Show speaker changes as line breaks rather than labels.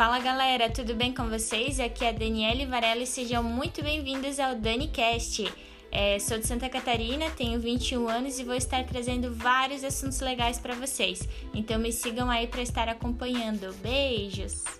Fala galera, tudo bem com vocês? Aqui é a Daniele Varela e sejam muito bem-vindos ao DaniCast. É, sou de Santa Catarina, tenho 21 anos e vou estar trazendo vários assuntos legais para vocês. Então me sigam aí para estar acompanhando. Beijos!